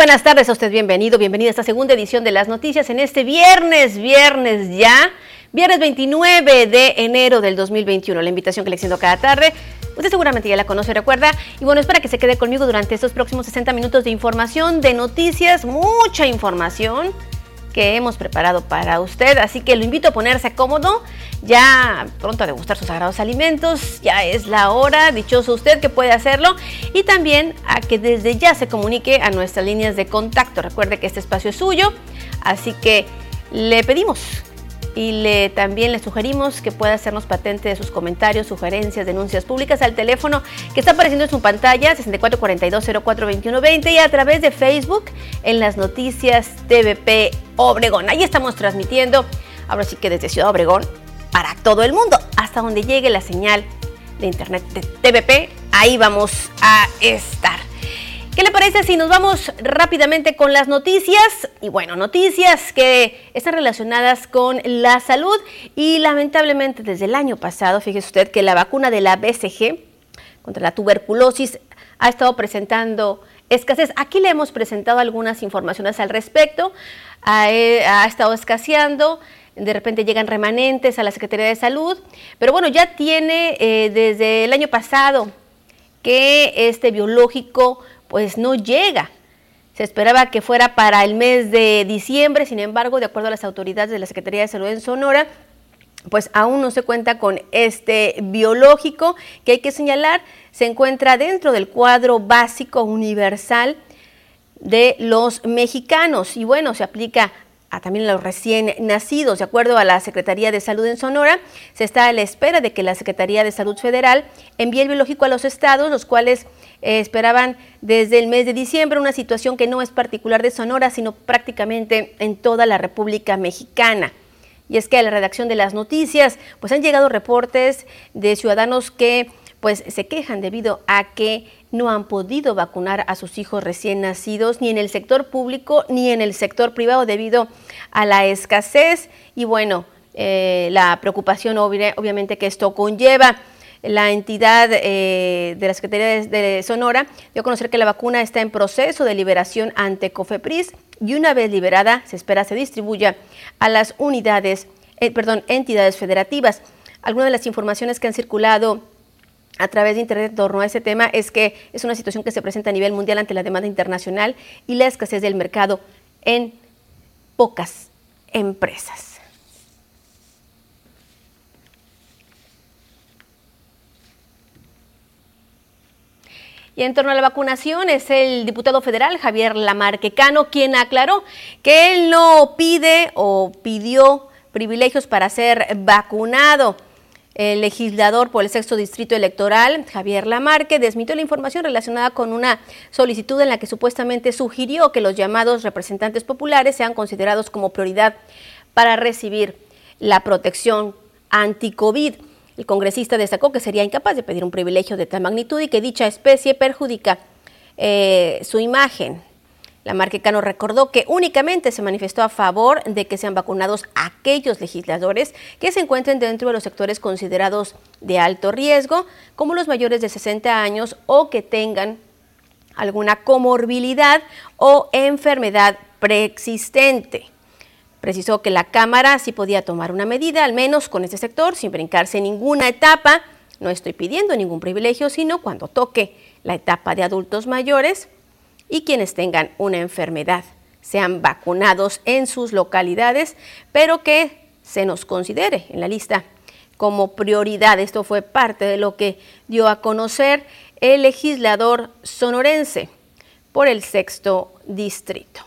buenas tardes a usted, bienvenido, bienvenida a esta segunda edición de las noticias en este viernes, viernes ya, viernes 29 de enero del 2021. La invitación que le extiendo cada tarde, usted seguramente ya la conoce, recuerda. Y bueno, espera que se quede conmigo durante estos próximos 60 minutos de información, de noticias, mucha información que hemos preparado para usted. Así que lo invito a ponerse cómodo, ya pronto a degustar sus sagrados alimentos, ya es la hora, dichoso usted que puede hacerlo, y también a que desde ya se comunique a nuestras líneas de contacto. Recuerde que este espacio es suyo, así que le pedimos y le, también le sugerimos que pueda hacernos patente de sus comentarios, sugerencias, denuncias públicas al teléfono que está apareciendo en su pantalla 6442042120 y a través de Facebook en las noticias TVP Obregón. Ahí estamos transmitiendo, ahora sí que desde Ciudad Obregón para todo el mundo, hasta donde llegue la señal de internet de TVP, ahí vamos a estar. ¿Qué le parece si nos vamos rápidamente con las noticias? Y bueno, noticias que están relacionadas con la salud y lamentablemente desde el año pasado, fíjese usted que la vacuna de la BCG contra la tuberculosis ha estado presentando escasez. Aquí le hemos presentado algunas informaciones al respecto. Ha, eh, estado escaseando de repente llegan remanentes a la Secretaría de Salud, pero bueno, ya tiene eh, desde el año pasado que este biológico pues no llega. Se esperaba que fuera para el mes de diciembre, sin embargo, de acuerdo a las autoridades de la Secretaría de Salud en Sonora, pues aún no se cuenta con este biológico que hay que señalar, se encuentra dentro del cuadro básico universal de los mexicanos y bueno, se aplica a también los recién nacidos. De acuerdo a la Secretaría de Salud en Sonora, se está a la espera de que la Secretaría de Salud Federal envíe el biológico a los estados, los cuales eh, esperaban desde el mes de diciembre una situación que no es particular de Sonora, sino prácticamente en toda la República Mexicana. Y es que a la redacción de las noticias, pues han llegado reportes de ciudadanos que pues se quejan debido a que no han podido vacunar a sus hijos recién nacidos ni en el sector público ni en el sector privado debido a la escasez y bueno, eh, la preocupación obviamente que esto conlleva. La entidad eh, de la Secretaría de, Sonora dio a conocer que la vacuna está en proceso de liberación ante COFEPRIS y una vez liberada se espera se distribuya a las unidades, eh, perdón, entidades federativas. Algunas de las informaciones que han circulado a través de Internet en torno a ese tema es que es una situación que se presenta a nivel mundial ante la demanda internacional y la escasez del mercado en pocas empresas. Y en torno a la vacunación es el diputado federal Javier Lamarquecano quien aclaró que él no pide o pidió privilegios para ser vacunado. El legislador por el sexto distrito electoral, Javier Lamarque, desmitió la información relacionada con una solicitud en la que supuestamente sugirió que los llamados representantes populares sean considerados como prioridad para recibir la protección anti-COVID. El congresista destacó que sería incapaz de pedir un privilegio de tal magnitud y que dicha especie perjudica eh, su imagen la Marquecano recordó que únicamente se manifestó a favor de que sean vacunados aquellos legisladores que se encuentren dentro de los sectores considerados de alto riesgo, como los mayores de 60 años o que tengan alguna comorbilidad o enfermedad preexistente. Precisó que la Cámara sí podía tomar una medida, al menos con este sector, sin brincarse en ninguna etapa. No estoy pidiendo ningún privilegio, sino cuando toque la etapa de adultos mayores, y quienes tengan una enfermedad sean vacunados en sus localidades, pero que se nos considere en la lista como prioridad. Esto fue parte de lo que dio a conocer el legislador sonorense por el sexto distrito.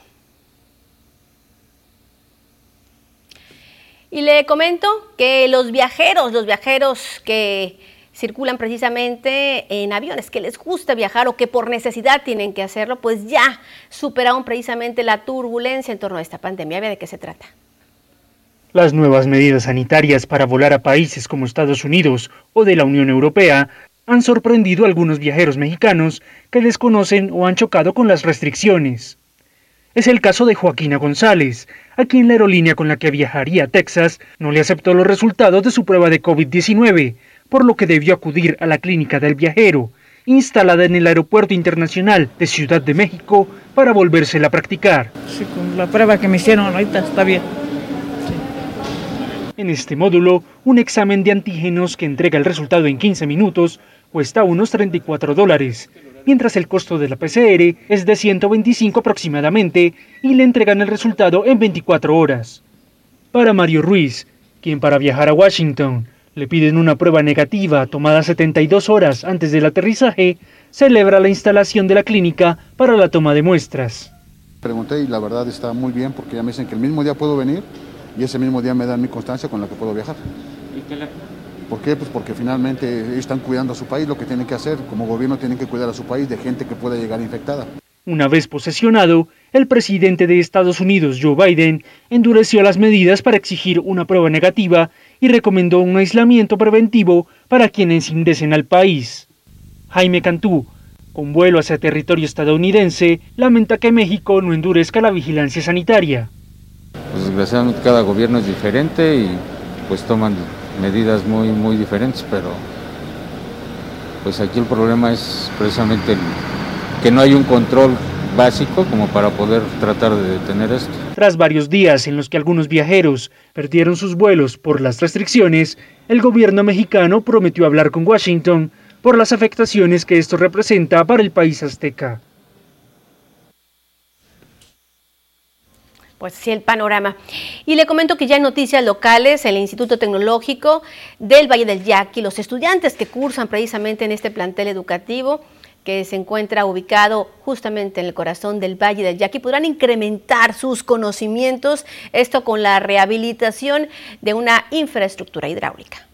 Y le comento que los viajeros, los viajeros que circulan precisamente en aviones, que les gusta viajar o que por necesidad tienen que hacerlo, pues ya superaron precisamente la turbulencia en torno a esta pandemia. ¿De qué se trata? Las nuevas medidas sanitarias para volar a países como Estados Unidos o de la Unión Europea han sorprendido a algunos viajeros mexicanos que desconocen o han chocado con las restricciones. Es el caso de Joaquina González, a quien la aerolínea con la que viajaría a Texas no le aceptó los resultados de su prueba de COVID-19, por lo que debió acudir a la clínica del viajero, instalada en el Aeropuerto Internacional de Ciudad de México para volvérsela a practicar. Sí, con la prueba que me hicieron ahorita está bien. En este módulo, un examen de antígenos que entrega el resultado en 15 minutos cuesta unos 34 dólares, mientras el costo de la PCR es de 125 aproximadamente y le entregan el resultado en 24 horas. Para Mario Ruiz, quien para viajar a Washington le piden una prueba negativa tomada 72 horas antes del aterrizaje, celebra la instalación de la clínica para la toma de muestras. Pregunté y la verdad está muy bien porque ya me dicen que el mismo día puedo venir y ese mismo día me dan mi constancia con la que puedo viajar. ¿Por qué? Pues porque finalmente están cuidando a su país, lo que tienen que hacer. Como gobierno tienen que cuidar a su país de gente que pueda llegar infectada. Una vez posesionado, el presidente de Estados Unidos, Joe Biden, endureció las medidas para exigir una prueba negativa y recomendó un aislamiento preventivo para quienes ingresen al país. Jaime Cantú, con vuelo hacia territorio estadounidense, lamenta que México no endurezca la vigilancia sanitaria. Pues desgraciadamente cada gobierno es diferente y pues toman medidas muy muy diferentes, pero pues aquí el problema es precisamente que no hay un control básico como para poder tratar de detener esto. Tras varios días en los que algunos viajeros perdieron sus vuelos por las restricciones, el gobierno mexicano prometió hablar con Washington por las afectaciones que esto representa para el país azteca. Pues sí, el panorama. Y le comento que ya en noticias locales, el Instituto Tecnológico del Valle del Yaqui, los estudiantes que cursan precisamente en este plantel educativo, que se encuentra ubicado justamente en el corazón del Valle del Yaqui, podrán incrementar sus conocimientos, esto con la rehabilitación de una infraestructura hidráulica.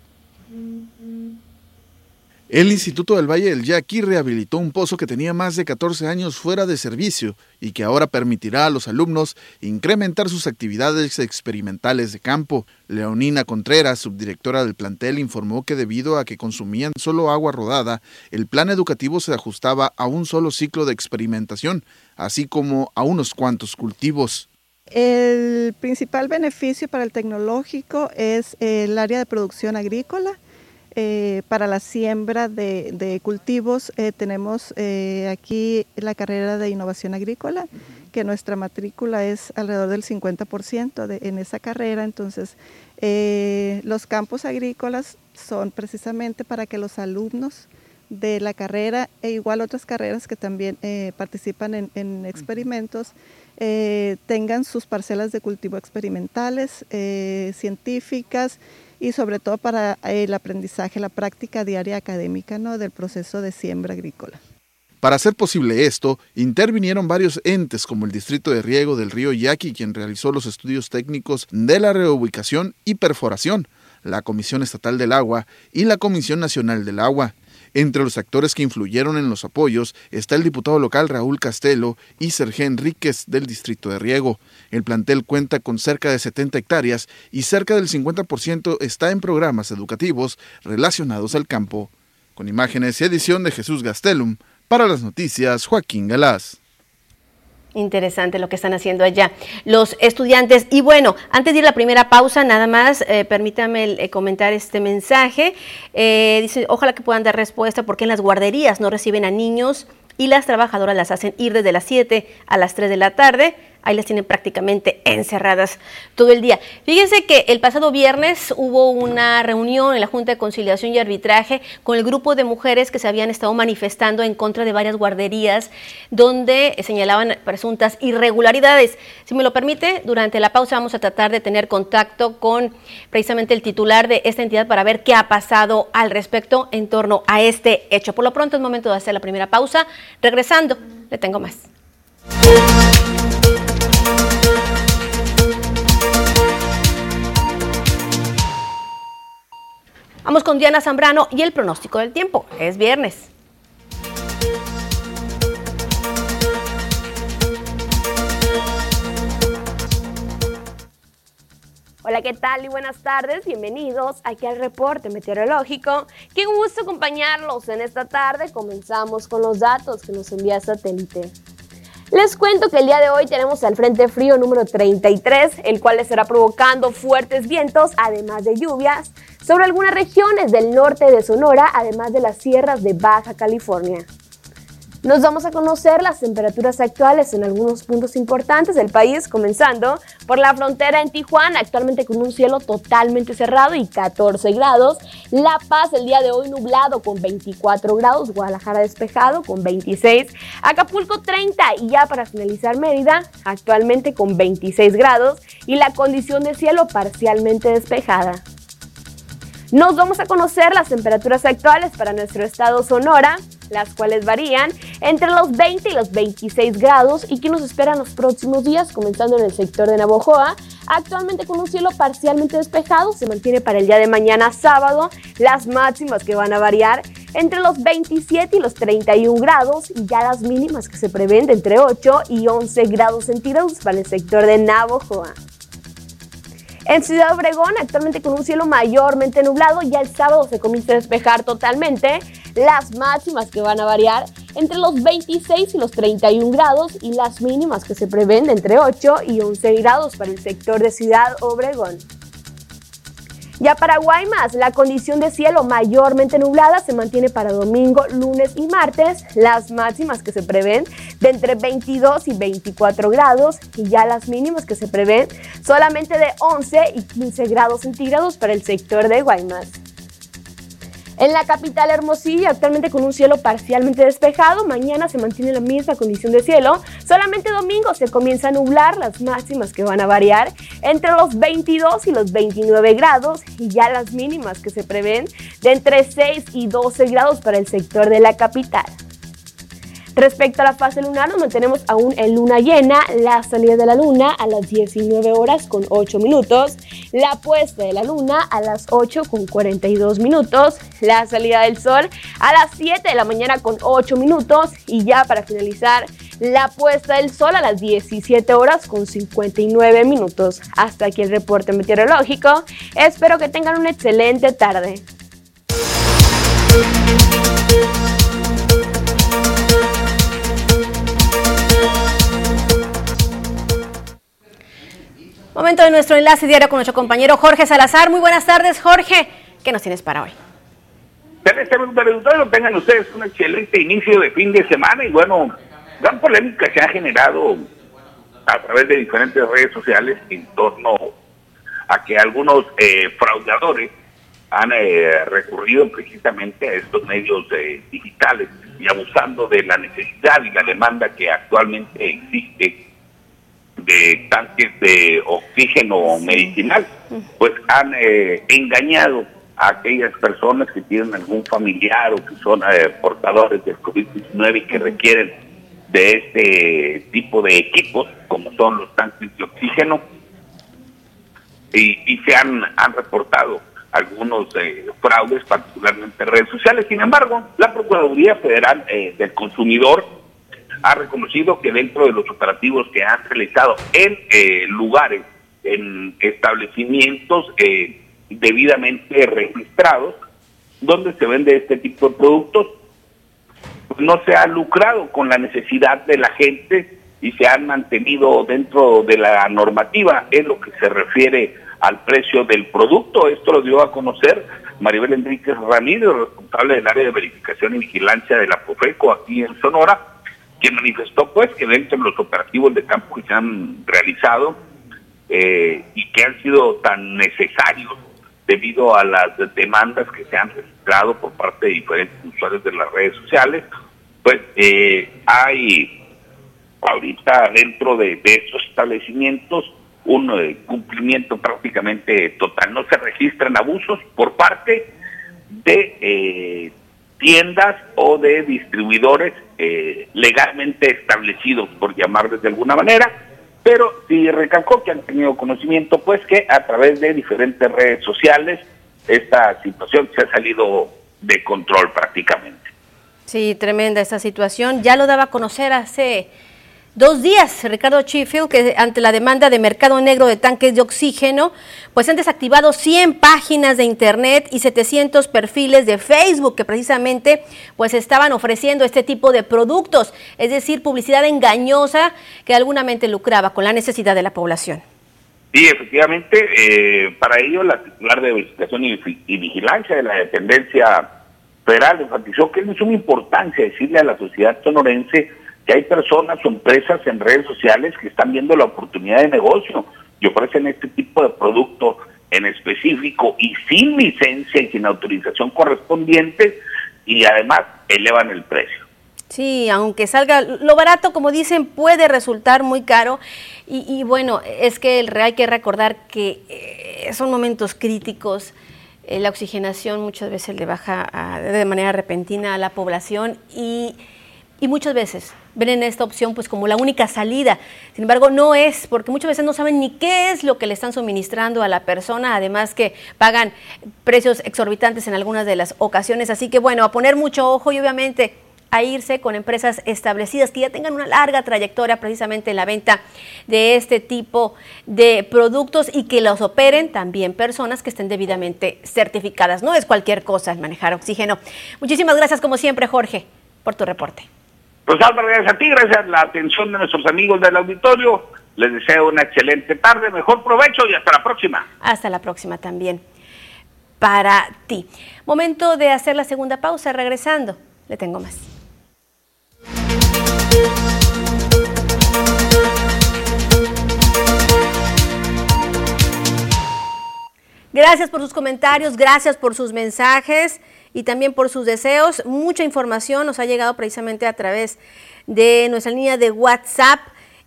El Instituto del Valle del Yaqui rehabilitó un pozo que tenía más de 14 años fuera de servicio y que ahora permitirá a los alumnos incrementar sus actividades experimentales de campo. Leonina Contreras, subdirectora del plantel, informó que debido a que consumían solo agua rodada, el plan educativo se ajustaba a un solo ciclo de experimentación, así como a unos cuantos cultivos. El principal beneficio para el tecnológico es el área de producción agrícola eh, para la siembra de, cultivos eh, tenemos eh, aquí la carrera de innovación agrícola, que nuestra matrícula es alrededor del 50% de, en esa carrera. Entonces, los campos agrícolas son precisamente para que los alumnos de la carrera e igual otras carreras que también participan en, en experimentos tengan sus parcelas de cultivo experimentales, científicas, y sobre todo para el aprendizaje, la práctica diaria académica ¿no? del proceso de siembra agrícola. Para hacer posible esto, intervinieron varios entes como el Distrito de Riego del Río Yaqui, quien realizó los estudios técnicos de la reubicación y perforación, la Comisión Estatal del Agua y la Comisión Nacional del Agua. Entre los actores que influyeron en los apoyos está el diputado local Raúl Castelo y Sergio Enríquez del Distrito de Riego. El plantel cuenta con cerca de 70 hectáreas y cerca del 50% está en programas educativos relacionados al campo. Con imágenes y edición de Jesús Gastelum, para las noticias Joaquín Galás. Interesante lo que están haciendo allá los estudiantes. Y bueno, antes de ir a la primera pausa, nada más, eh, permítame eh, comentar este mensaje. Eh, dice, ojalá que puedan dar respuesta porque en las guarderías no reciben a niños y las trabajadoras las hacen ir desde las 7 a las 3 de la tarde ahí las tienen prácticamente encerradas todo el día. Fíjense que el pasado viernes hubo una reunión en la Junta de Conciliación y Arbitraje con el grupo de mujeres que se habían estado manifestando en contra de varias guarderías donde señalaban presuntas irregularidades. Si me lo permite, durante la pausa vamos a tratar de tener contacto con precisamente el titular de esta entidad para ver qué ha pasado al respecto en torno a este hecho. Por lo pronto es momento de hacer la primera pausa. Regresando, le tengo más. Vamos con Diana Zambrano y el pronóstico del tiempo. Es viernes. Hola, ¿qué tal y buenas tardes? Bienvenidos aquí al reporte meteorológico. Qué gusto acompañarlos en esta tarde. Comenzamos con los datos que nos envía satélite. Les cuento que el día de hoy tenemos el Frente Frío número 33, el cual estará provocando fuertes vientos, además de lluvias, sobre algunas regiones del norte de Sonora, además de las sierras de Baja California. Nos vamos a conocer las temperaturas actuales en algunos puntos importantes del país, comenzando por la frontera en Tijuana, actualmente con un cielo totalmente cerrado y 14 grados. La Paz el día de hoy nublado con 24 grados, Guadalajara despejado con 26, Acapulco 30 y ya para finalizar Mérida, actualmente con 26 grados y la condición de cielo parcialmente despejada. Nos vamos a conocer las temperaturas actuales para nuestro estado Sonora las cuales varían entre los 20 y los 26 grados y que nos esperan los próximos días, comenzando en el sector de Navojoa. Actualmente con un cielo parcialmente despejado, se mantiene para el día de mañana sábado las máximas que van a variar entre los 27 y los 31 grados y ya las mínimas que se prevén entre 8 y 11 grados centígrados para el sector de Navojoa. En Ciudad Obregón, actualmente con un cielo mayormente nublado, ya el sábado se comienza a despejar totalmente las máximas que van a variar entre los 26 y los 31 grados y las mínimas que se prevén entre 8 y 11 grados para el sector de Ciudad Obregón. Ya para Guaymas, la condición de cielo mayormente nublada se mantiene para domingo, lunes y martes, las máximas que se prevén de entre 22 y 24 grados y ya las mínimas que se prevén solamente de 11 y 15 grados centígrados para el sector de Guaymas. En la capital Hermosillo, actualmente con un cielo parcialmente despejado, mañana se mantiene la misma condición de cielo, solamente domingo se comienza a nublar, las máximas que van a variar entre los 22 y los 29 grados y ya las mínimas que se prevén de entre 6 y 12 grados para el sector de la capital. Respecto a la fase lunar, nos mantenemos aún en luna llena, la salida de la luna a las 19 horas con 8 minutos, la puesta de la luna a las 8 con 42 minutos, la salida del sol a las 7 de la mañana con 8 minutos y ya para finalizar, la puesta del sol a las 17 horas con 59 minutos. Hasta aquí el reporte meteorológico. Espero que tengan una excelente tarde. Momento de nuestro enlace diario con nuestro compañero Jorge Salazar. Muy buenas tardes, Jorge. ¿Qué nos tienes para hoy? Tengan ustedes un excelente inicio de fin de semana y bueno, gran polémica se ha generado a través de diferentes redes sociales en torno a que algunos eh, fraudadores han eh, recurrido precisamente a estos medios eh, digitales y abusando de la necesidad y la demanda que actualmente existe de tanques de oxígeno medicinal, pues han eh, engañado a aquellas personas que tienen algún familiar o que son eh, portadores del COVID-19 y que requieren de este tipo de equipos, como son los tanques de oxígeno, y, se han, han reportado algunos eh, fraudes, particularmente en redes sociales. Sin embargo, la Procuraduría Federal del Consumidor ha reconocido que dentro de los operativos que han realizado en eh, lugares, en establecimientos eh, debidamente registrados, donde se vende este tipo de productos, pues no se ha lucrado con la necesidad de la gente y se han mantenido dentro de la normativa en lo que se refiere al precio del producto. Esto lo dio a conocer Maribel Enríquez Ramírez, responsable del área de verificación y vigilancia de la POFECO aquí en Sonora, quien manifestó pues que dentro de los operativos de campo que se han realizado eh, y que han sido tan necesarios debido a las demandas que se han registrado por parte de diferentes usuarios de las redes sociales, pues eh, hay ahorita dentro de, estos establecimientos un eh, cumplimiento prácticamente total. No se registran abusos por parte de tiendas o de distribuidores eh, legalmente establecidos, por llamarles de alguna manera, pero sí recalcó que han tenido conocimiento, pues que a través de diferentes redes sociales esta situación se ha salido de control prácticamente. Sí, tremenda esta situación. Ya lo daba a conocer hace dos días, Ricardo Sheffield, que ante la demanda de mercado negro de tanques de oxígeno, pues han desactivado 100 páginas de internet y 700 perfiles de Facebook que precisamente pues estaban ofreciendo este tipo de productos, es decir, publicidad engañosa que algunamente lucraba con la necesidad de la población. Sí, efectivamente, eh, para ello la titular de verificación y, vigilancia de la dependencia federal enfatizó que es de suma importancia decirle a la sociedad sonorense que hay personas o empresas en redes sociales que están viendo la oportunidad de negocio y ofrecen este tipo de producto en específico y sin licencia y sin autorización correspondiente y además elevan el precio. Sí, aunque salga lo barato, como dicen, puede resultar muy caro. Y, bueno, es que hay que recordar que eh, son momentos críticos. Eh, la oxigenación muchas veces le baja de manera repentina a la población y, y muchas veces ven en esta opción pues como la única salida. Sin embargo, no es, porque muchas veces no saben ni qué es lo que le están suministrando a la persona, además que pagan precios exorbitantes en algunas de las ocasiones. Así que bueno, a poner mucho ojo y obviamente a irse con empresas establecidas que ya tengan una larga trayectoria precisamente en la venta de este tipo de productos y que los operen también personas que estén debidamente certificadas. No es cualquier cosa el manejar oxígeno. Muchísimas gracias como siempre, Jorge, por tu reporte. Pues Álvaro, gracias a ti, gracias a la atención de nuestros amigos del auditorio. Les deseo una excelente tarde, mejor provecho y hasta la próxima. Hasta la próxima también para ti. Momento de hacer la segunda pausa, regresando. Le tengo más. Gracias por sus comentarios, gracias por sus mensajes y también por sus deseos. Mucha información nos ha llegado precisamente a través de nuestra línea de WhatsApp.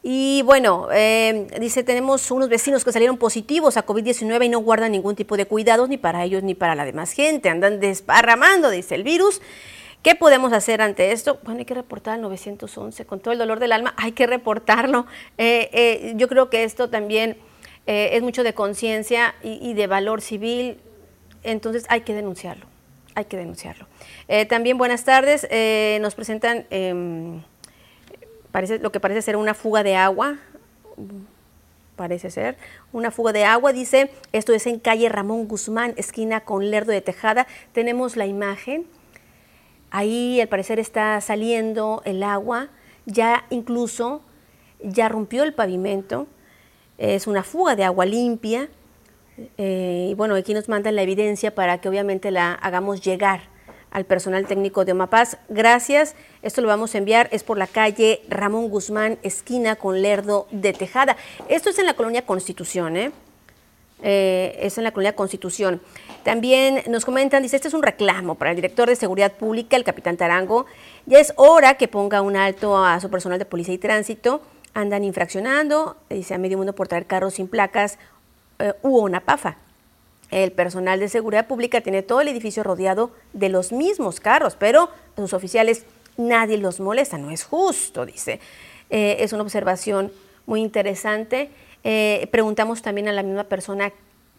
Y bueno, eh, dice, tenemos unos vecinos que salieron positivos a COVID-19 y no guardan ningún tipo de cuidados ni para ellos ni para la demás gente. Andan desparramando, dice el virus. ¿Qué podemos hacer ante esto? Bueno, hay que reportar al 911 con todo el dolor del alma, hay que reportarlo. Eh, eh, yo creo que esto también eh, es mucho de conciencia y, de valor civil, entonces hay que denunciarlo, hay que denunciarlo. Eh, también buenas tardes, eh, nos presentan em, parece, lo que parece ser una fuga de agua, parece ser, una fuga de agua, dice, esto es en calle Ramón Guzmán, esquina con Lerdo de Tejada, tenemos la imagen, ahí al parecer está saliendo el agua, ya incluso ya rompió el pavimento, es una fuga de agua limpia. Eh, y bueno, aquí nos mandan la evidencia para que obviamente la hagamos llegar al personal técnico de Omapaz. Gracias. Esto lo vamos a enviar. Es por la calle Ramón Guzmán, esquina con Lerdo de Tejada. Esto es en la colonia Constitución, ¿eh? ¿eh? es en la colonia Constitución. También nos comentan, dice, este es un reclamo para el director de Seguridad Pública, el capitán Tarango. Ya es hora que ponga un alto a su personal de policía y tránsito andan infraccionando, dice a medio mundo por traer carros sin placas eh, hubo una pafa. El personal de seguridad pública tiene todo el edificio rodeado de los mismos carros, pero los oficiales nadie los molesta, no es justo, dice. Eh, es una observación muy interesante. Eh, preguntamos también a la misma persona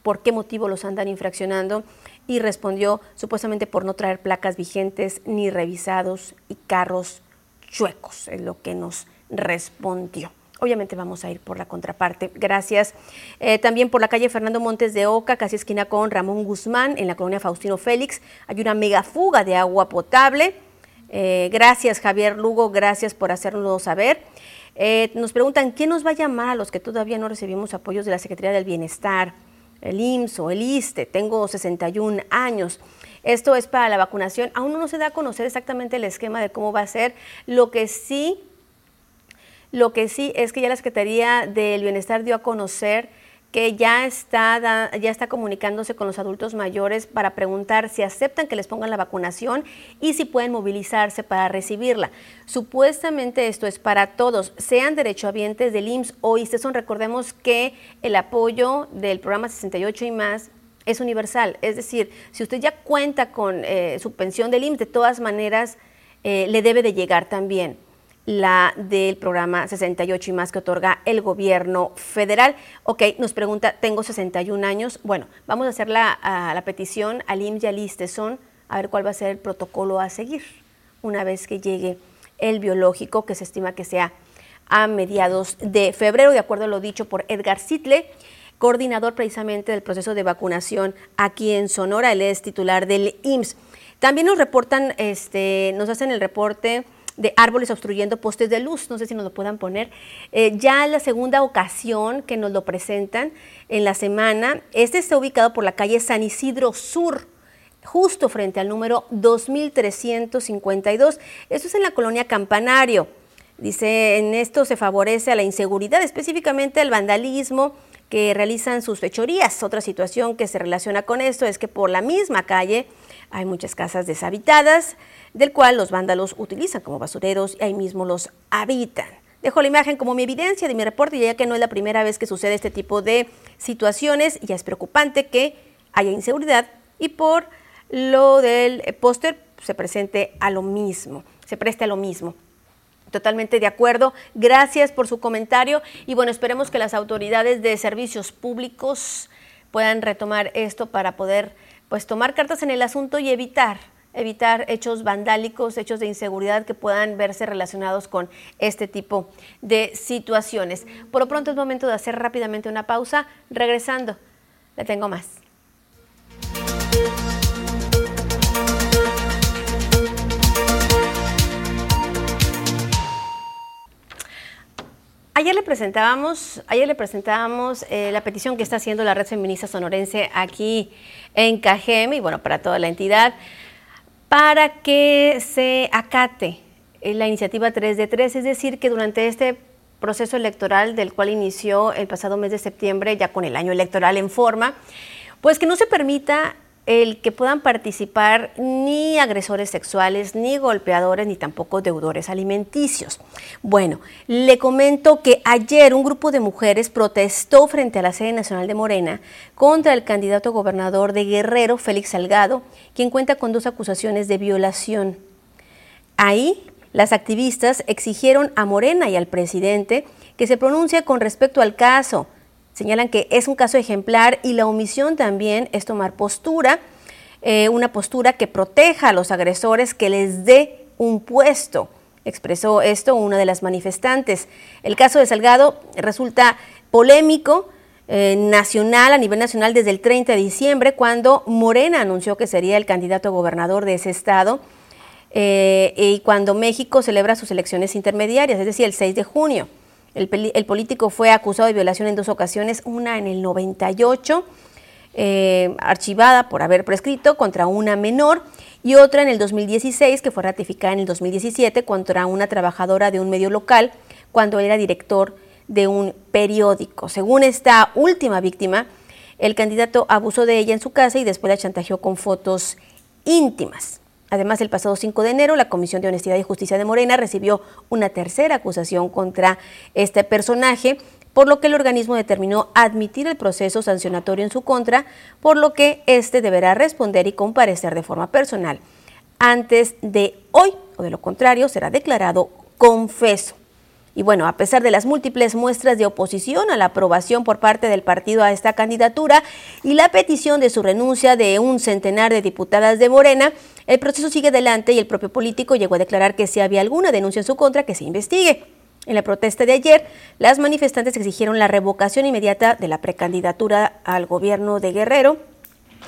por qué motivo los andan infraccionando y respondió supuestamente por no traer placas vigentes ni revisados y carros chuecos, es lo que nos respondió. Obviamente vamos a ir por la contraparte. Gracias. Eh, también por la calle Fernando Montes de Oca, casi esquina con Ramón Guzmán, en la colonia Faustino Félix, hay una mega fuga de agua potable. Eh, gracias Javier Lugo, gracias por hacernos saber. Eh, nos preguntan, ¿quién nos va a llamar a los que todavía no recibimos apoyos de la Secretaría del Bienestar, el IMSS o el ISTE? Tengo 61 años. Esto es para la vacunación. Aún no se da a conocer exactamente el esquema de cómo va a ser. Lo que sí lo que sí es que ya la Secretaría del Bienestar dio a conocer que ya está, ya está comunicándose con los adultos mayores para preguntar si aceptan que les pongan la vacunación y si pueden movilizarse para recibirla. Supuestamente esto es para todos, sean derechohabientes del IMSS o ISTESON. Recordemos que el apoyo del programa 68 y más es universal, es decir, si usted ya cuenta con eh, su pensión del IMSS, de todas maneras eh, le debe de llegar también la del programa 68 y más que otorga el gobierno federal. Ok, nos pregunta, tengo 61 años. Bueno, vamos a hacer la, la petición al IMSS y al ISTESON a ver cuál va a ser el protocolo a seguir una vez que llegue el biológico que se estima que sea a mediados de febrero, de acuerdo a lo dicho por Edgar Sitle, coordinador precisamente del proceso de vacunación aquí en Sonora, él es titular del IMSS. También nos reportan, este, nos hacen el reporte de árboles obstruyendo postes de luz, no sé si nos lo puedan poner. Eh, ya la segunda ocasión que nos lo presentan en la semana, este está ubicado por la calle San Isidro Sur, justo frente al número 2352. Esto es en la colonia Campanario. Dice, en esto se favorece a la inseguridad, específicamente al vandalismo que realizan sus fechorías. Otra situación que se relaciona con esto es que por la misma calle hay muchas casas deshabitadas, del cual los vándalos utilizan como basureros y ahí mismo los habitan. Dejo la imagen como mi evidencia de mi reporte, ya que no es la primera vez que sucede este tipo de situaciones, ya es preocupante que haya inseguridad y por lo del póster se presente a lo mismo, se preste a lo mismo. Totalmente de acuerdo. Gracias por su comentario y bueno, esperemos que las autoridades de servicios públicos puedan retomar esto para poder pues tomar cartas en el asunto y evitar evitar hechos vandálicos, hechos de inseguridad que puedan verse relacionados con este tipo de situaciones. Por lo pronto es momento de hacer rápidamente una pausa. Regresando, le tengo más. Ayer le presentábamos, ayer le presentábamos eh, la petición que está haciendo la Red Feminista Sonorense aquí en Cajem y bueno, para toda la entidad para que se acate la iniciativa 3 de 3, es decir, que durante este proceso electoral del cual inició el pasado mes de septiembre, ya con el año electoral en forma, pues que no se permita el que puedan participar ni agresores sexuales, ni golpeadores, ni tampoco deudores alimenticios. Bueno, le comento que ayer un grupo de mujeres protestó frente a la sede nacional de Morena contra el candidato gobernador de Guerrero, Félix Salgado, quien cuenta con dos acusaciones de violación. Ahí, las activistas exigieron a Morena y al presidente que se pronuncie con respecto al caso, Señalan que es un caso ejemplar y la omisión también es tomar postura, eh, una postura que proteja a los agresores, que les dé un puesto. Expresó esto una de las manifestantes. El caso de Salgado resulta polémico, eh, nacional, a nivel nacional, desde el 30 de diciembre, cuando Morena anunció que sería el candidato gobernador de ese estado, eh, y cuando México celebra sus elecciones intermediarias, es decir, el 6 de junio. El, político fue acusado de violación en dos ocasiones, una en el 98, eh, archivada por haber prescrito contra una menor, y otra en el 2016, que fue ratificada en el 2017 contra una trabajadora de un medio local cuando era director de un periódico. Según esta última víctima, el candidato abusó de ella en su casa y después la chantajeó con fotos íntimas. Además, el pasado 5 de enero, la Comisión de Honestidad y Justicia de Morena recibió una tercera acusación contra este personaje, por lo que el organismo determinó admitir el proceso sancionatorio en su contra, por lo que éste deberá responder y comparecer de forma personal antes de hoy, o de lo contrario, será declarado confeso. Y bueno, a pesar de las múltiples muestras de oposición a la aprobación por parte del partido a esta candidatura y la petición de su renuncia de un centenar de diputadas de Morena, el proceso sigue adelante y el propio político llegó a declarar que si había alguna denuncia en su contra, que se investigue. En la protesta de ayer, las manifestantes exigieron la revocación inmediata de la precandidatura al gobierno de Guerrero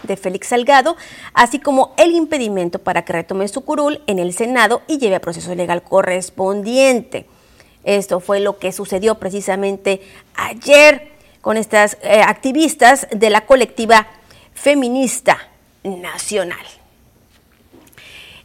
de Félix Salgado, así como el impedimento para que retome su curul en el Senado y lleve a proceso legal correspondiente. Esto fue lo que sucedió precisamente ayer con estas eh, activistas de la colectiva feminista nacional.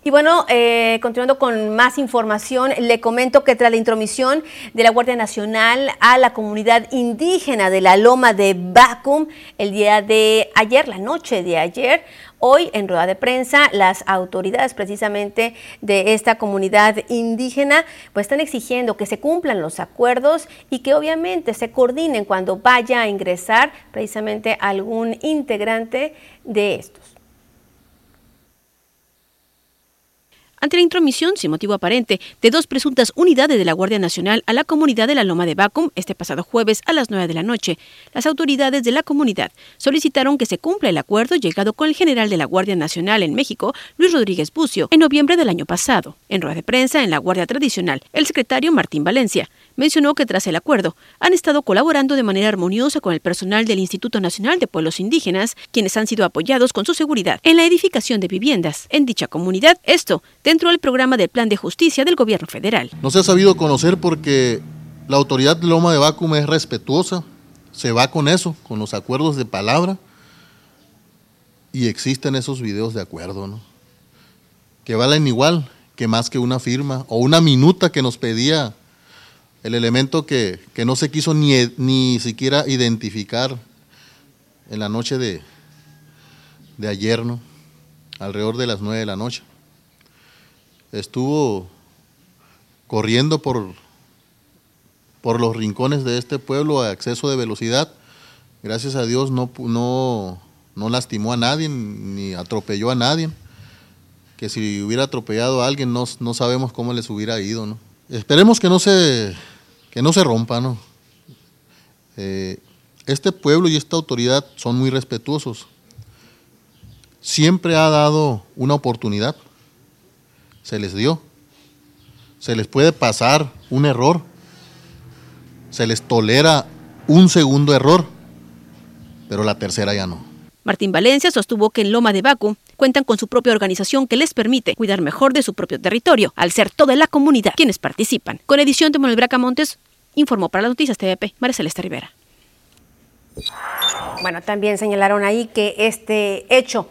Y bueno, eh, continuando con más información, le comento que tras la intromisión de la Guardia Nacional a la comunidad indígena de la Loma de Bacum el día de ayer, la noche de ayer, Hoy, en rueda de prensa, las autoridades precisamente de esta comunidad indígena pues están exigiendo que se cumplan los acuerdos y que obviamente se coordinen cuando vaya a ingresar precisamente algún integrante de estos. Ante la intromisión sin motivo aparente de dos presuntas unidades de la Guardia Nacional a la comunidad de la Loma de Bacum este pasado jueves a las 9 de la noche. Las autoridades de la comunidad solicitaron que se cumpla el acuerdo llegado con el general de la Guardia Nacional en México, Luis Rodríguez Bucio, en noviembre del año pasado. En rueda de prensa en la Guardia Tradicional, el secretario Martín Valencia mencionó que tras el acuerdo han estado colaborando de manera armoniosa con el personal del Instituto Nacional de Pueblos Indígenas, quienes han sido apoyados con su seguridad en la edificación de viviendas en dicha comunidad, esto dentro del programa del Plan de Justicia del Gobierno Federal. No se ha sabido conocer porque la autoridad de Loma de Bacum es respetuosa, se va con eso, con los acuerdos de palabra, y existen esos videos de acuerdo, ¿no? Que valen igual que más que una firma o una minuta que nos pedía el elemento que, no se quiso ni, ni siquiera identificar en la noche de, de ayer, ¿no? alrededor de las nueve de la noche. Estuvo corriendo por, por los rincones de este pueblo a exceso de velocidad. Gracias a Dios no, no, no lastimó a nadie ni atropelló a nadie. Que si hubiera atropellado a alguien no, no sabemos cómo les hubiera ido. ¿no? Esperemos que no se que no se rompa, ¿no? Eh, este pueblo y esta autoridad son muy respetuosos. Siempre ha dado una oportunidad. Se les dio. Se les puede pasar un error. Se les tolera un segundo error. Pero la tercera ya no. Martín Valencia sostuvo que en Loma de Bacu cuentan con su propia organización que les permite cuidar mejor de su propio territorio, al ser toda la comunidad quienes participan. Con edición de Manuel Bracamontes, informó para las noticias TVP, María Celeste Rivera. Bueno, también señalaron ahí que este hecho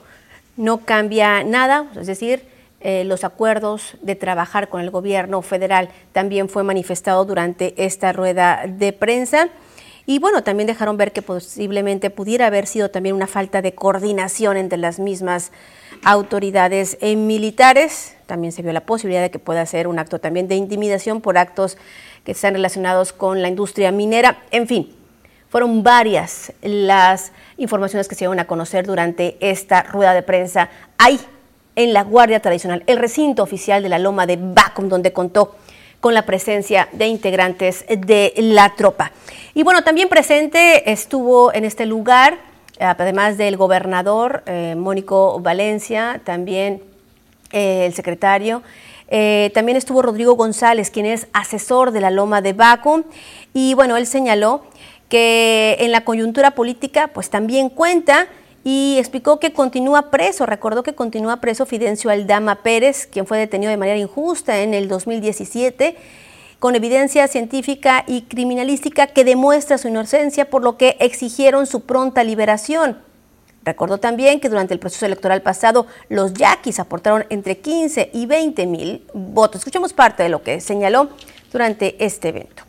no cambia nada, es decir, eh, los acuerdos de trabajar con el gobierno federal también fue manifestado durante esta rueda de prensa. Y bueno, también dejaron ver que posiblemente pudiera haber sido también una falta de coordinación entre las mismas autoridades militares. También se vio la posibilidad de que pueda ser un acto también de intimidación por actos que están relacionados con la industria minera. En fin, fueron varias las informaciones que se dieron a conocer durante esta rueda de prensa ahí en la Guardia Tradicional, el recinto oficial de la Loma de Bacum, donde contó con la presencia de integrantes de la tropa. Y bueno, también presente estuvo en este lugar, además del gobernador eh, Mónico Valencia, también eh, el secretario, eh, también estuvo Rodrigo González, quien es asesor de la Loma de Baco, y bueno, él señaló que en la coyuntura política pues también cuenta y explicó que continúa preso, recordó que continúa preso Fidencio Aldama Pérez, quien fue detenido de manera injusta en el 2017 con evidencia científica y criminalística que demuestra su inocencia, por lo que exigieron su pronta liberación. Recordó también que durante el proceso electoral pasado los yaquis aportaron entre 15 y 20 mil votos. Escuchemos parte de lo que señaló durante este evento.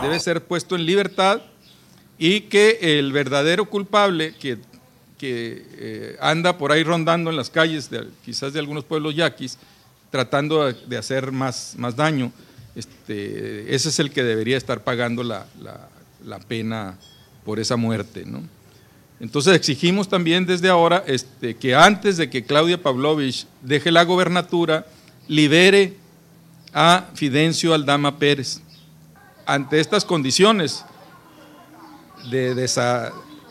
Debe ser puesto en libertad y que el verdadero culpable que, eh, anda por ahí rondando en las calles, quizás de algunos pueblos yaquis, tratando de hacer más, más daño, este, ese es el que debería estar pagando la la pena por esa muerte. ¿no? Entonces exigimos también desde ahora este, que antes de que Claudia Pavlovich deje la gobernatura, libere a Fidencio Aldama Pérez. Ante estas condiciones de,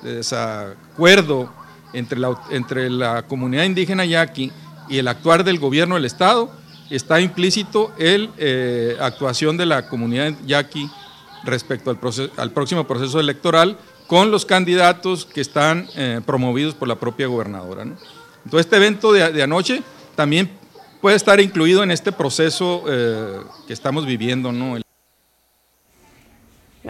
desacuerdo entre la, entre la comunidad indígena yaqui y el actuar del gobierno del Estado, está implícito el eh, actuación de la comunidad yaqui respecto al, al próximo proceso electoral con los candidatos que están eh, promovidos por la propia gobernadora. Entonces, este evento de, anoche también puede estar incluido en este proceso eh, que estamos viviendo. ¿no?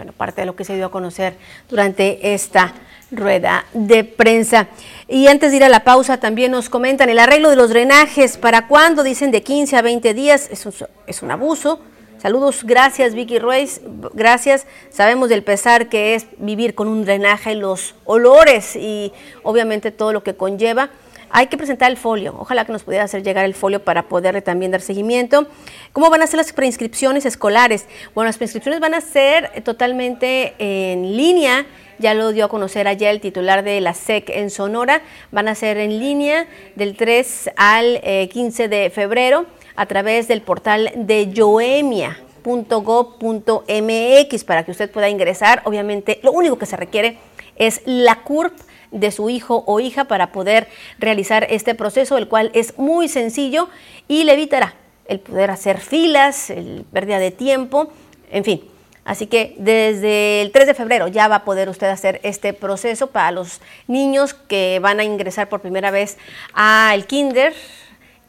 Bueno, parte de lo que se dio a conocer durante esta rueda de prensa. Y antes de ir a la pausa, también nos comentan el arreglo de los drenajes. ¿Para cuándo? Dicen de 15 a 20 días. Es un, es un abuso Saludos, gracias Vicky Ruiz, gracias. Sabemos del pesar que es vivir con un drenaje, los olores y obviamente todo lo que conlleva. Hay que presentar el folio. Ojalá que nos pudiera hacer llegar el folio para poderle también dar seguimiento. ¿Cómo van a ser las preinscripciones escolares? Bueno, las preinscripciones van a ser totalmente en línea. Ya lo dio a conocer ayer el titular de la SEC en Sonora. Van a ser en línea del 3 al 15 eh, de febrero a través del portal de yoemia.gov.mx para que usted pueda ingresar. Obviamente, lo único que se requiere es la CURP de su hijo o hija para poder realizar este proceso, el cual es muy sencillo y le evitará el poder hacer filas, el pérdida de tiempo, en fin. Así que desde el 3 de febrero ya va a poder usted hacer este proceso para los niños que van a ingresar por primera vez al kinder,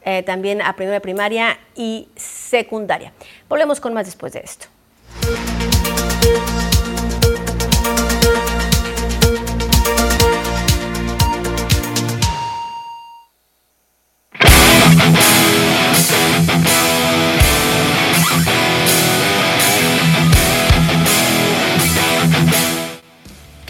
eh, también a primera primaria y secundaria. Volvemos con más después de esto.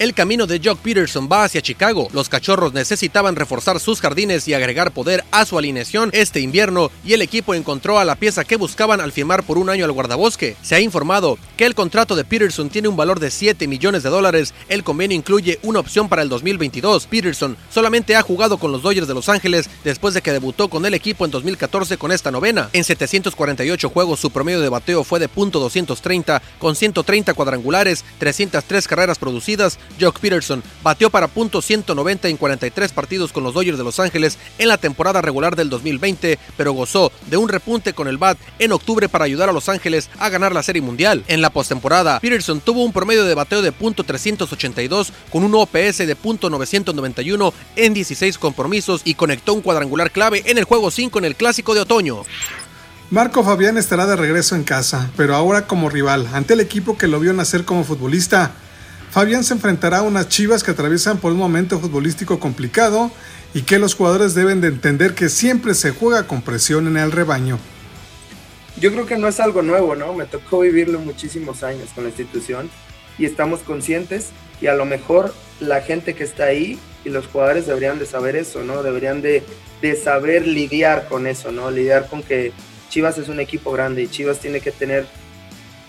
El camino de Jock Peterson va hacia Chicago. Los cachorros necesitaban reforzar sus jardines y agregar poder a su alineación este invierno y el equipo encontró a la pieza que buscaban al firmar por un año al guardabosque. Se ha informado que el contrato de Peterson tiene un valor de 7 millones de dólares. El convenio incluye una opción para el 2022. Peterson solamente ha jugado con los Dodgers de Los Ángeles después de que debutó con el equipo en 2014 con esta novena. En 748 juegos su promedio de bateo fue de .230 con 130 cuadrangulares, 303 carreras producidas, Jock Peterson batió para punto 190 en 43 partidos con los Dodgers de Los Ángeles en la temporada regular del 2020, pero gozó de un repunte con el bat en octubre para ayudar a Los Ángeles a ganar la Serie Mundial. En la postemporada, Peterson tuvo un promedio de bateo de punto 382 con un OPS de punto 991 en 16 compromisos y conectó un cuadrangular clave en el juego 5 en el Clásico de Otoño. Marco Fabián estará de regreso en casa, pero ahora como rival, ante el equipo que lo vio nacer como futbolista. Fabián se enfrentará a unas chivas que atraviesan por un momento futbolístico complicado y que los jugadores deben de entender que siempre se juega con presión en el rebaño. Yo creo que no es algo nuevo, ¿no? Me tocó vivirlo muchísimos años con la institución y estamos conscientes y a lo mejor la gente que está ahí y los jugadores deberían de saber eso, ¿no? Deberían de, de saber lidiar con eso, ¿no? Lidiar con que Chivas es un equipo grande y Chivas tiene que tener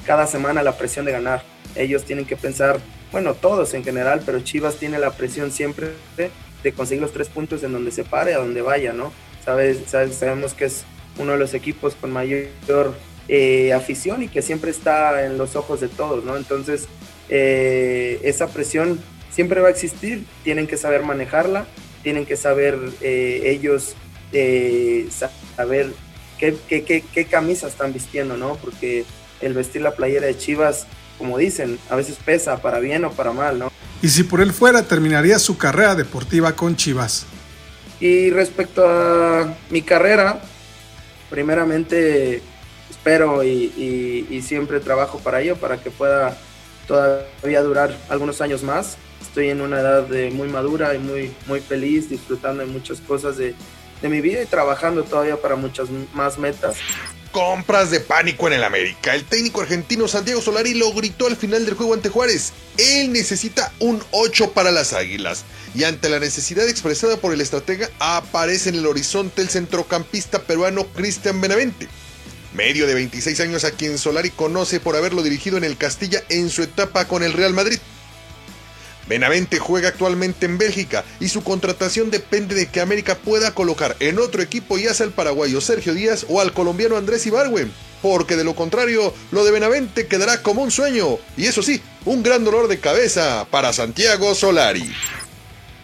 cada semana la presión de ganar. Ellos tienen que pensar bueno, todos en general, pero Chivas tiene la presión siempre de, conseguir los tres puntos en donde se pare, a donde vaya, ¿no? Sabes, sabemos que es uno de los equipos con mayor eh, afición y que siempre está en los ojos de todos, ¿no? Entonces, eh, esa presión siempre va a existir, tienen que saber manejarla, tienen que saber eh, ellos saber qué, qué, qué camisa están vistiendo, ¿no? Porque el vestir la playera de Chivas como dicen, a veces pesa para bien o para mal, ¿no? Y si por él fuera, terminaría su carrera deportiva con Chivas. Y respecto a mi carrera, primeramente espero y, siempre trabajo para ello, para que pueda todavía durar algunos años más. Estoy en una edad de muy madura y muy, muy feliz, disfrutando de muchas cosas de, de mi vida y trabajando todavía para muchas más metas. Compras de pánico en el América. El técnico argentino Santiago Solari lo gritó al final del juego ante Juárez. Él necesita un 8 para las Águilas. Y ante la necesidad expresada por el estratega, aparece en el horizonte el centrocampista peruano Cristian Benavente. Medio de 26 años a quien Solari conoce por haberlo dirigido en el Castilla en su etapa con el Real Madrid. Benavente juega actualmente en Bélgica y su contratación depende de que América pueda colocar en otro equipo ya sea al paraguayo Sergio Díaz o al colombiano Andrés Ibargüen, porque de lo contrario lo de Benavente quedará como un sueño y eso sí, un gran dolor de cabeza para Santiago Solari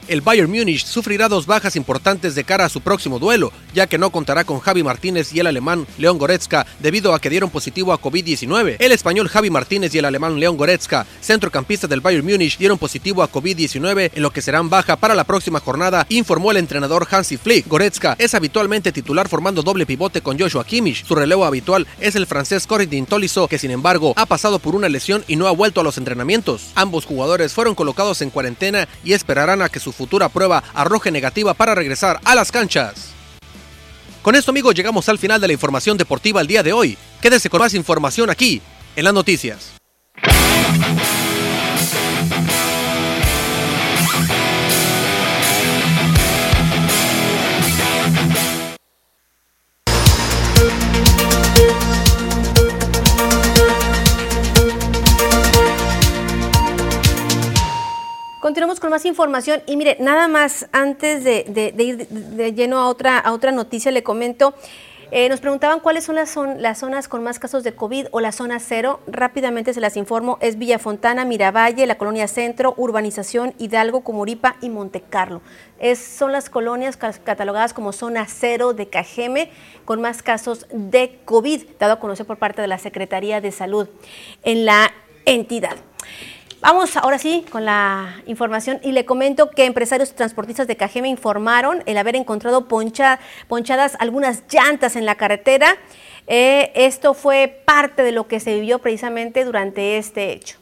el Bayern Múnich sufrirá dos bajas importantes de cara a su próximo duelo, ya que no contará con Javi Martínez y el alemán León Goretzka debido a que dieron positivo a COVID-19. El español Javi Martínez y el alemán León Goretzka, centrocampistas del Bayern Múnich, dieron positivo a COVID-19 en lo que serán baja para la próxima jornada, informó el entrenador Hansi Flick. Goretzka es habitualmente titular formando doble pivote con Joshua Kimmich. Su relevo habitual es el francés Corentin Tolisso, que sin embargo ha pasado por una lesión y no ha vuelto a los entrenamientos. Ambos jugadores fueron colocados en cuarentena y esperarán a que su futura prueba arroje negativa para regresar a las canchas. Con esto amigos llegamos al final de la información deportiva el día de hoy. Quédese con más información aquí, en las noticias. Continuamos con más información y mire, nada más antes de, ir de lleno a otra, a otra noticia, le comento, eh, nos preguntaban cuáles son las, son las, zonas con más casos de COVID o la zona cero. Rápidamente se las informo. Es Villa Fontana, Miravalle, la Colonia Centro, Urbanización, Hidalgo, Comuripa y Montecarlo. Es, son las colonias catalogadas como zona cero de Cajeme con más casos de COVID, dado a conocer por parte de la Secretaría de Salud en la entidad. Vamos ahora sí con la información y le comento que empresarios transportistas de Cajeme informaron el haber encontrado ponchadas algunas llantas en la carretera. Eh, esto fue parte de lo que se vivió precisamente durante este hecho.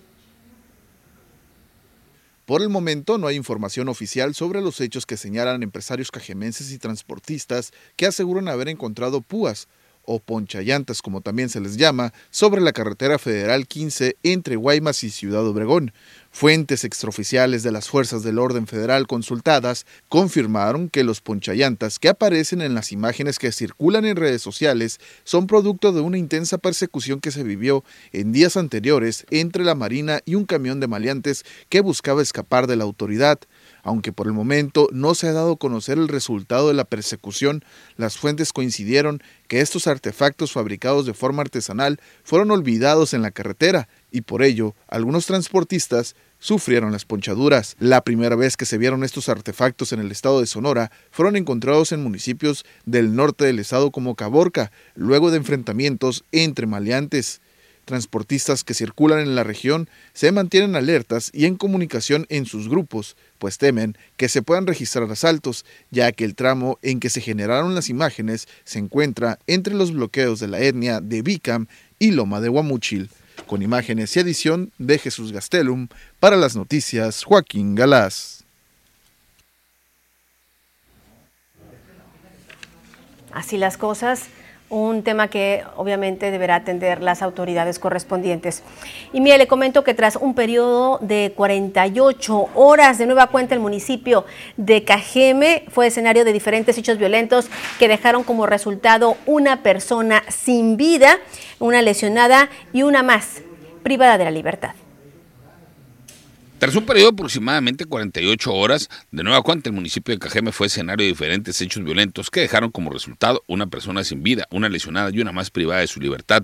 Por el momento no hay información oficial sobre los hechos que señalan empresarios cajemenses y transportistas que aseguran haber encontrado púas o ponchallantas como también se les llama, sobre la carretera federal 15 entre Guaymas y Ciudad Obregón. Fuentes extraoficiales de las fuerzas del orden federal consultadas confirmaron que los ponchallantas que aparecen en las imágenes que circulan en redes sociales son producto de una intensa persecución que se vivió en días anteriores entre la Marina y un camión de maleantes que buscaba escapar de la autoridad. Aunque por el momento no se ha dado a conocer el resultado de la persecución, las fuentes coincidieron que estos artefactos fabricados de forma artesanal fueron olvidados en la carretera y por ello algunos transportistas sufrieron las ponchaduras. La primera vez que se vieron estos artefactos en el estado de Sonora fueron encontrados en municipios del norte del estado como Caborca, luego de enfrentamientos entre maleantes transportistas que circulan en la región se mantienen alertas y en comunicación en sus grupos, pues temen que se puedan registrar asaltos, ya que el tramo en que se generaron las imágenes se encuentra entre los bloqueos de la etnia de Bicam y Loma de Guamuchil. Con imágenes y edición de Jesús Gastelum, para las noticias Joaquín Galás. Así las cosas un tema que obviamente deberá atender las autoridades correspondientes. Y mire, le comento que tras un periodo de 48 horas de nueva cuenta el municipio de Cajeme fue escenario de diferentes hechos violentos que dejaron como resultado una persona sin vida, una lesionada y una más privada de la libertad. Tras un periodo de aproximadamente 48 horas, de nueva cuenta el municipio de Cajeme fue escenario de diferentes hechos violentos que dejaron como resultado una persona sin vida, una lesionada y una más privada de su libertad.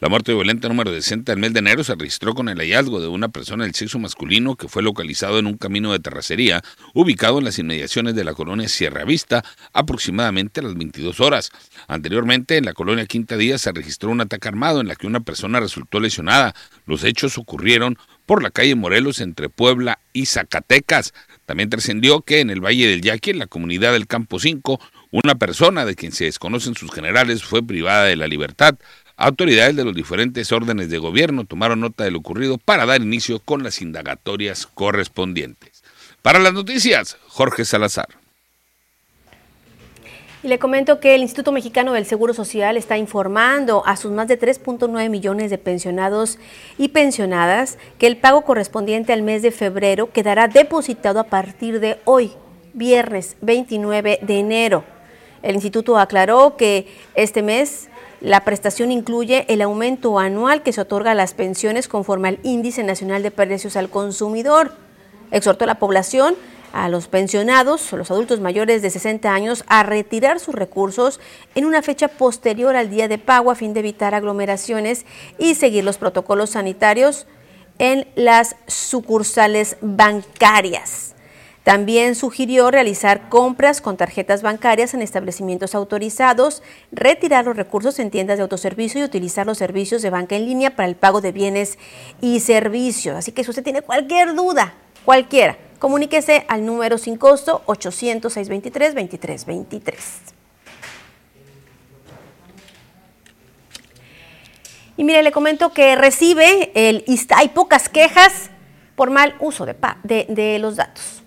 La muerte violenta número 60 del mes de enero se registró con el hallazgo de una persona del sexo masculino que fue localizado en un camino de terracería ubicado en las inmediaciones de la colonia Sierra Vista aproximadamente a las 22 horas. Anteriormente, en la colonia Quinta Día se registró un ataque armado en la que una persona resultó lesionada. Los hechos ocurrieron por la calle Morelos entre Puebla y Zacatecas. También trascendió que en el Valle del Yaqui, en la comunidad del Campo 5, una persona de quien se desconocen sus generales fue privada de la libertad. Autoridades de los diferentes órdenes de gobierno tomaron nota de lo ocurrido para dar inicio con las indagatorias correspondientes. Para las noticias, Jorge Salazar. Y le comento que el Instituto Mexicano del Seguro Social está informando a sus más de 3.9 millones de pensionados y pensionadas que el pago correspondiente al mes de febrero quedará depositado a partir de hoy, viernes 29 de enero. El instituto aclaró que este mes la prestación incluye el aumento anual que se otorga a las pensiones conforme al Índice Nacional de Precios al Consumidor. Exhortó a la población a los pensionados o los adultos mayores de 60 años a retirar sus recursos en una fecha posterior al día de pago a fin de evitar aglomeraciones y seguir los protocolos sanitarios en las sucursales bancarias. También sugirió realizar compras con tarjetas bancarias en establecimientos autorizados, retirar los recursos en tiendas de autoservicio y utilizar los servicios de banca en línea para el pago de bienes y servicios. Así que si usted tiene cualquier duda, cualquiera, Comuníquese al número sin costo 800-623-2323. Y mire, le comento que recibe el hay pocas quejas por mal uso de, de los datos.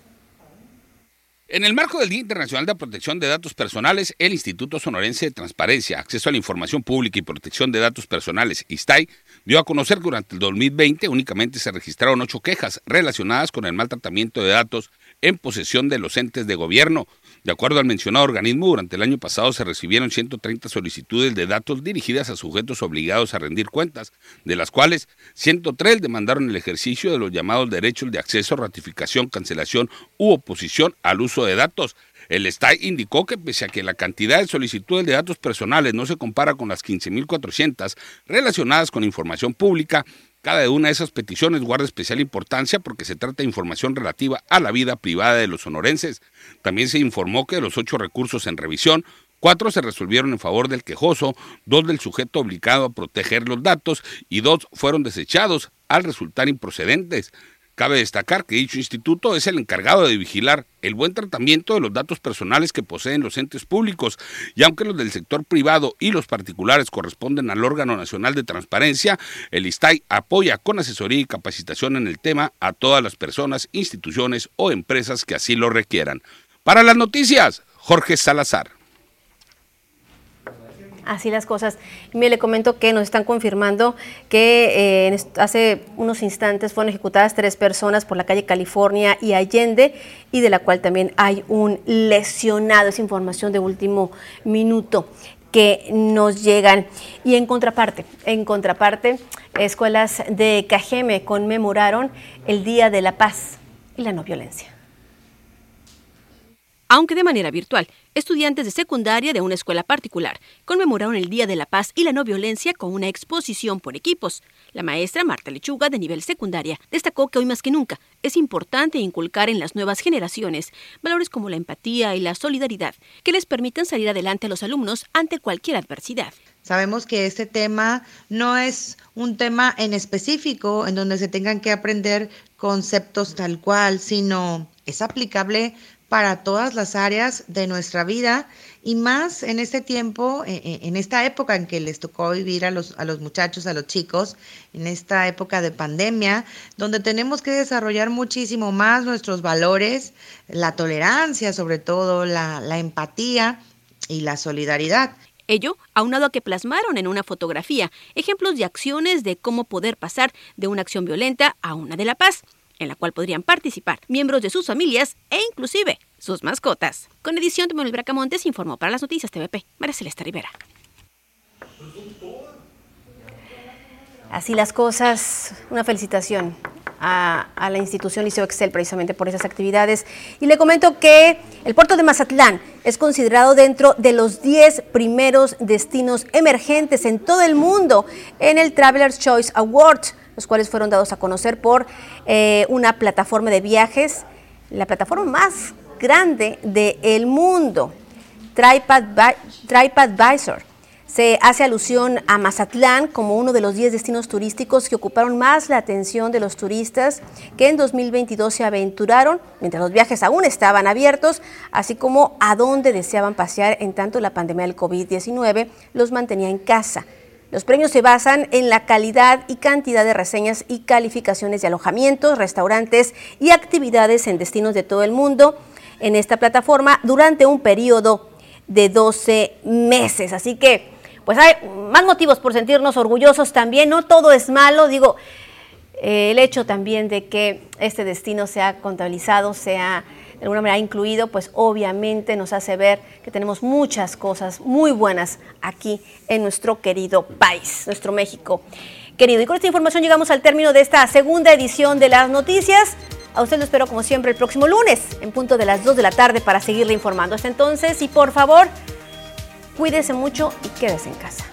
En el marco del Día Internacional de Protección de Datos Personales, el Instituto Sonorense de Transparencia, Acceso a la Información Pública y Protección de Datos Personales, ISTAI, dio a conocer que durante el 2020 únicamente se registraron ocho quejas relacionadas con el maltratamiento de datos en posesión de los entes de gobierno. De acuerdo al mencionado organismo, durante el año pasado se recibieron 130 solicitudes de datos dirigidas a sujetos obligados a rendir cuentas, de las cuales 103 demandaron el ejercicio de los llamados derechos de acceso, ratificación, cancelación u oposición al uso de datos. El STAI indicó que pese a que la cantidad de solicitudes de datos personales no se compara con las 15.400 relacionadas con información pública, cada una de esas peticiones guarda especial importancia porque se trata de información relativa a la vida privada de los sonorenses. También se informó que de los ocho recursos en revisión, cuatro se resolvieron en favor del quejoso, dos del sujeto obligado a proteger los datos y dos fueron desechados al resultar improcedentes. Cabe destacar que dicho instituto es el encargado de vigilar el buen tratamiento de los datos personales que poseen los entes públicos y aunque los del sector privado y los particulares corresponden al órgano nacional de transparencia, el ISTAI apoya con asesoría y capacitación en el tema a todas las personas, instituciones o empresas que así lo requieran. Para las noticias, Jorge Salazar. Así las cosas. Me le comento que nos están confirmando que eh, hace unos instantes fueron ejecutadas tres personas por la calle California y Allende y de la cual también hay un lesionado. Es información de último minuto que nos llegan. Y en contraparte, en contraparte, escuelas de Cajeme conmemoraron el Día de la Paz y la No Violencia. Aunque de manera virtual, estudiantes de secundaria de una escuela particular conmemoraron el Día de la Paz y la No Violencia con una exposición por equipos. La maestra Marta Lechuga, de nivel secundaria, destacó que hoy más que nunca es importante inculcar en las nuevas generaciones valores como la empatía y la solidaridad que les permitan salir adelante a los alumnos ante cualquier adversidad. Sabemos que este tema no es un tema en específico en donde se tengan que aprender conceptos tal cual, sino es aplicable para todas las áreas de nuestra vida y más en este tiempo, eh, eh, en esta época en que les tocó vivir a los, a los muchachos, a los chicos, en esta época de pandemia, donde tenemos que desarrollar muchísimo más nuestros valores, la tolerancia sobre todo, la, la empatía y la solidaridad. Ello aunado a que plasmaron en una fotografía ejemplos de acciones de cómo poder pasar de una acción violenta a una de la paz en la cual podrían participar miembros de sus familias e inclusive sus mascotas. Con edición de Manuel Bracamontes informó para las noticias TVP, María Celeste Rivera. Así las cosas, una felicitación a, a, la institución Liceo Excel precisamente por esas actividades. Y le comento que el puerto de Mazatlán es considerado dentro de los 10 primeros destinos emergentes en todo el mundo en el Traveler's Choice Award los cuales fueron dados a conocer por eh, una plataforma de viajes, la plataforma más grande del mundo, TripAdvisor. Se hace alusión a Mazatlán como uno de los 10 destinos turísticos que ocuparon más la atención de los turistas que en 2022 se aventuraron mientras los viajes aún estaban abiertos, así como a dónde deseaban pasear en tanto la pandemia del COVID-19 los mantenía en casa. Los premios se basan en la calidad y cantidad de reseñas y calificaciones de alojamientos, restaurantes y actividades en destinos de todo el mundo en esta plataforma durante un periodo de 12 meses. Así que, pues hay más motivos por sentirnos orgullosos también. No todo es malo, digo, eh, el hecho también de que este destino sea contabilizado, sea de alguna manera incluido, pues obviamente nos hace ver que tenemos muchas cosas muy buenas aquí en nuestro querido país, nuestro México. Querido, y con esta información llegamos al término de esta segunda edición de las noticias. A usted lo espero como siempre el próximo lunes en punto de las 2 de la tarde para seguirle informando. Hasta entonces y por favor, cuídese mucho y quédese en casa.